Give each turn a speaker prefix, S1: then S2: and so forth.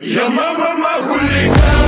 S1: Ya mama mahulika